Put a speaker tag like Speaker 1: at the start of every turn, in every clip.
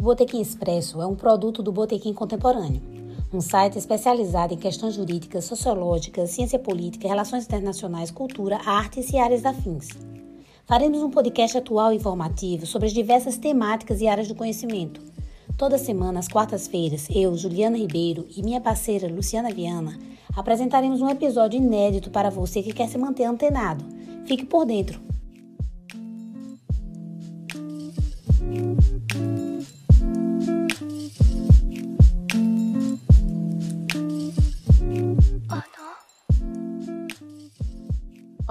Speaker 1: O Botequim Expresso é um produto do Botequim Contemporâneo, um site especializado em questões jurídicas, sociológicas, ciência política, relações internacionais, cultura, artes e áreas afins. Faremos um podcast atual e informativo sobre as diversas temáticas e áreas do conhecimento. Toda semana, às quartas-feiras, eu, Juliana Ribeiro e minha parceira Luciana Viana apresentaremos um episódio inédito para você que quer se manter antenado. Fique por dentro!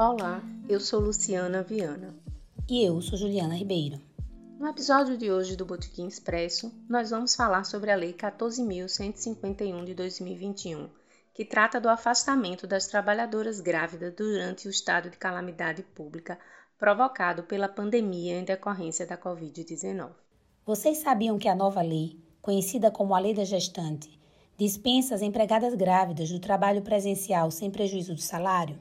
Speaker 2: Olá, eu sou Luciana Viana.
Speaker 1: E eu sou Juliana Ribeiro.
Speaker 2: No episódio de hoje do Botequim Expresso, nós vamos falar sobre a Lei 14.151 de 2021, que trata do afastamento das trabalhadoras grávidas durante o estado de calamidade pública provocado pela pandemia em decorrência da Covid-19.
Speaker 1: Vocês sabiam que a nova lei, conhecida como a Lei da Gestante, dispensa as empregadas grávidas do trabalho presencial sem prejuízo do salário?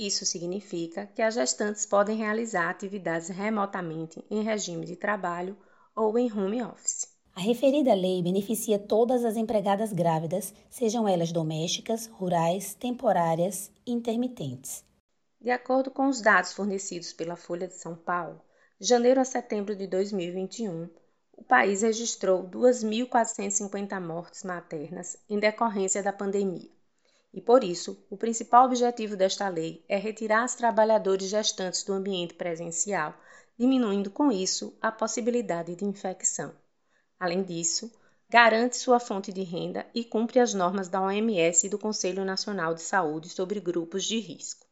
Speaker 2: Isso significa que as gestantes podem realizar atividades remotamente em regime de trabalho ou em home office.
Speaker 1: A referida lei beneficia todas as empregadas grávidas, sejam elas domésticas, rurais, temporárias e intermitentes.
Speaker 2: De acordo com os dados fornecidos pela Folha de São Paulo, de janeiro a setembro de 2021, o país registrou 2.450 mortes maternas em decorrência da pandemia e por isso, o principal objetivo desta lei é retirar os trabalhadores gestantes do ambiente presencial, diminuindo com isso a possibilidade de infecção. Além disso, garante sua fonte de renda e cumpre as normas da OMS e do Conselho Nacional de Saúde sobre grupos de risco.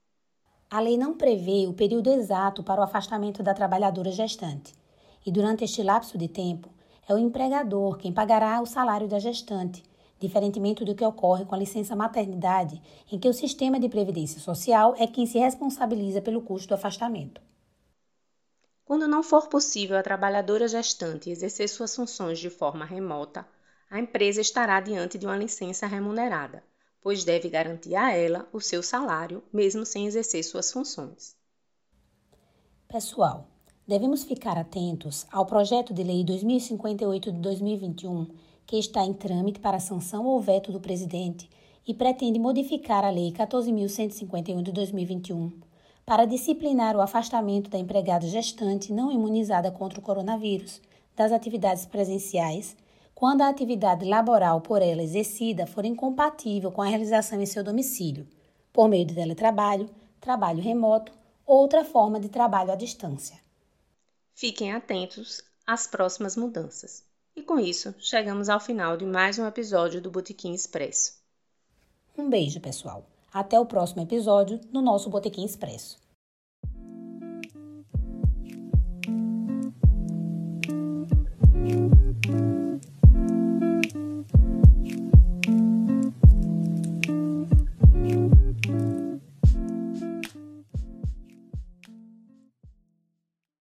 Speaker 1: A lei não prevê o período exato para o afastamento da trabalhadora gestante, e durante este lapso de tempo, é o empregador quem pagará o salário da gestante, diferentemente do que ocorre com a licença maternidade, em que o sistema de previdência social é quem se responsabiliza pelo custo do afastamento.
Speaker 2: Quando não for possível a trabalhadora gestante exercer suas funções de forma remota, a empresa estará diante de uma licença remunerada, pois deve garantir a ela o seu salário, mesmo sem exercer suas funções.
Speaker 1: Pessoal, devemos ficar atentos ao projeto de lei 2058 de 2021 que está em trâmite para sanção ou veto do presidente e pretende modificar a Lei 14.151 de 2021 para disciplinar o afastamento da empregada gestante não imunizada contra o coronavírus das atividades presenciais quando a atividade laboral por ela exercida for incompatível com a realização em seu domicílio, por meio de teletrabalho, trabalho remoto ou outra forma de trabalho à distância.
Speaker 2: Fiquem atentos às próximas mudanças. E com isso, chegamos ao final de mais um episódio do Botequim Expresso.
Speaker 1: Um beijo, pessoal. Até o próximo episódio no nosso Botequim Expresso.